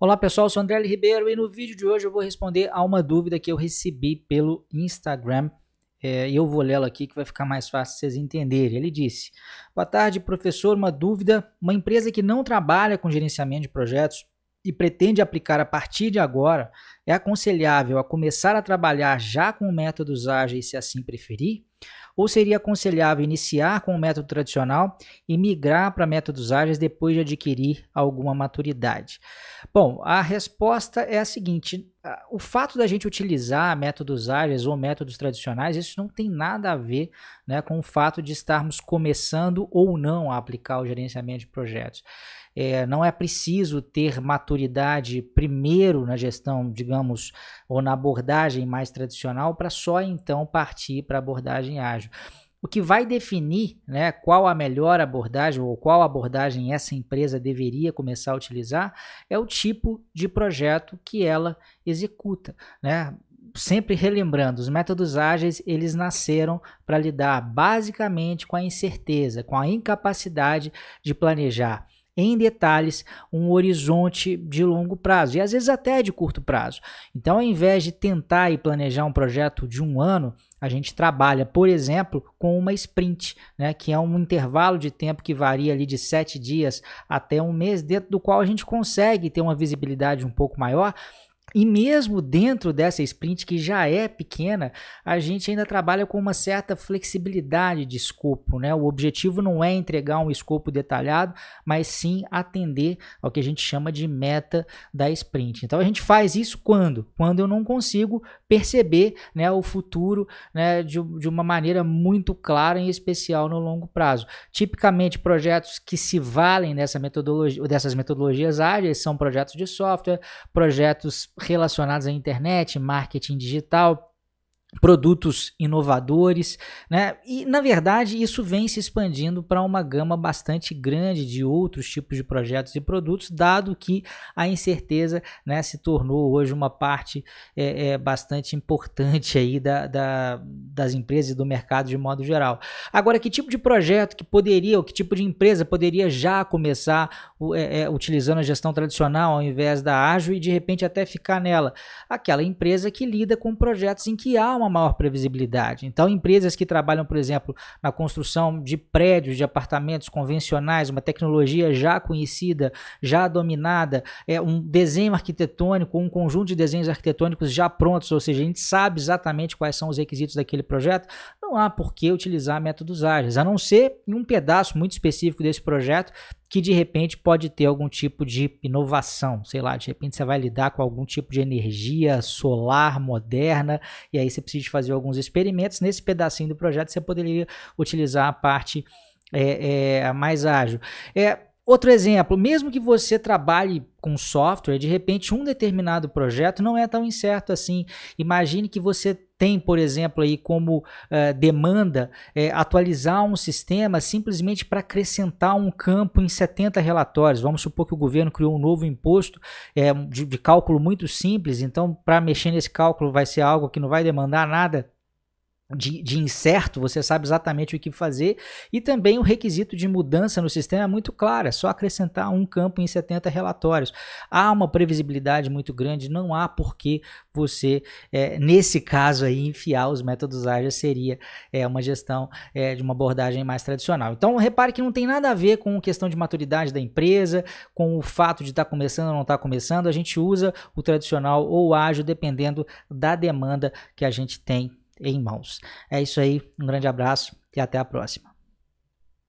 Olá pessoal, eu sou André L. Ribeiro e no vídeo de hoje eu vou responder a uma dúvida que eu recebi pelo Instagram é, e eu vou lê-la aqui que vai ficar mais fácil vocês entenderem. Ele disse: Boa tarde, professor. Uma dúvida. Uma empresa que não trabalha com gerenciamento de projetos e pretende aplicar a partir de agora, é aconselhável a começar a trabalhar já com métodos ágeis se assim preferir? Ou seria aconselhável iniciar com o método tradicional e migrar para métodos ágeis depois de adquirir alguma maturidade? Bom, a resposta é a seguinte: o fato da gente utilizar métodos ágeis ou métodos tradicionais, isso não tem nada a ver né, com o fato de estarmos começando ou não a aplicar o gerenciamento de projetos. É, não é preciso ter maturidade primeiro na gestão, digamos, ou na abordagem mais tradicional para só então partir para a abordagem ágil. O que vai definir né, qual a melhor abordagem ou qual abordagem essa empresa deveria começar a utilizar é o tipo de projeto que ela executa. Né? Sempre relembrando, os métodos ágeis eles nasceram para lidar basicamente com a incerteza, com a incapacidade de planejar em detalhes um horizonte de longo prazo e às vezes até de curto prazo. Então, ao invés de tentar e planejar um projeto de um ano, a gente trabalha, por exemplo, com uma sprint, né, que é um intervalo de tempo que varia ali de sete dias até um mês, dentro do qual a gente consegue ter uma visibilidade um pouco maior e mesmo dentro dessa sprint que já é pequena, a gente ainda trabalha com uma certa flexibilidade de escopo. Né? O objetivo não é entregar um escopo detalhado, mas sim atender ao que a gente chama de meta da sprint. Então a gente faz isso quando? Quando eu não consigo perceber né, o futuro né, de, de uma maneira muito clara, em especial no longo prazo. Tipicamente, projetos que se valem dessa metodologia, dessas metodologias ágeis são projetos de software, projetos relacionados à internet, marketing digital, produtos inovadores, né? E na verdade isso vem se expandindo para uma gama bastante grande de outros tipos de projetos e produtos, dado que a incerteza, né, se tornou hoje uma parte é, é bastante importante aí da, da, das empresas e do mercado de modo geral. Agora, que tipo de projeto que poderia, ou que tipo de empresa poderia já começar é, é, utilizando a gestão tradicional ao invés da ágil e de repente até ficar nela? Aquela empresa que lida com projetos em que há uma maior previsibilidade. Então, empresas que trabalham, por exemplo, na construção de prédios, de apartamentos convencionais, uma tecnologia já conhecida, já dominada, é um desenho arquitetônico, um conjunto de desenhos arquitetônicos já prontos, ou seja, a gente sabe exatamente quais são os requisitos daquele projeto, não há por que utilizar métodos ágeis, a não ser em um pedaço muito específico desse projeto que de repente pode ter algum tipo de inovação, sei lá, de repente você vai lidar com algum tipo de energia solar moderna e aí você precisa fazer alguns experimentos. Nesse pedacinho do projeto você poderia utilizar a parte é, é, mais ágil. É, Outro exemplo, mesmo que você trabalhe com software, de repente um determinado projeto não é tão incerto assim. Imagine que você tem, por exemplo, aí como uh, demanda é, atualizar um sistema simplesmente para acrescentar um campo em 70 relatórios. Vamos supor que o governo criou um novo imposto é, de, de cálculo muito simples, então para mexer nesse cálculo vai ser algo que não vai demandar nada de, de, incerto, você sabe exatamente o que fazer, e também o requisito de mudança no sistema é muito claro, é só acrescentar um campo em 70 relatórios. Há uma previsibilidade muito grande, não há por que você, é, nesse caso aí, enfiar os métodos ágeis seria é, uma gestão é, de uma abordagem mais tradicional. Então, repare que não tem nada a ver com questão de maturidade da empresa, com o fato de estar tá começando ou não estar tá começando, a gente usa o tradicional ou ágil, dependendo da demanda que a gente tem em mãos. É isso aí, um grande abraço e até a próxima.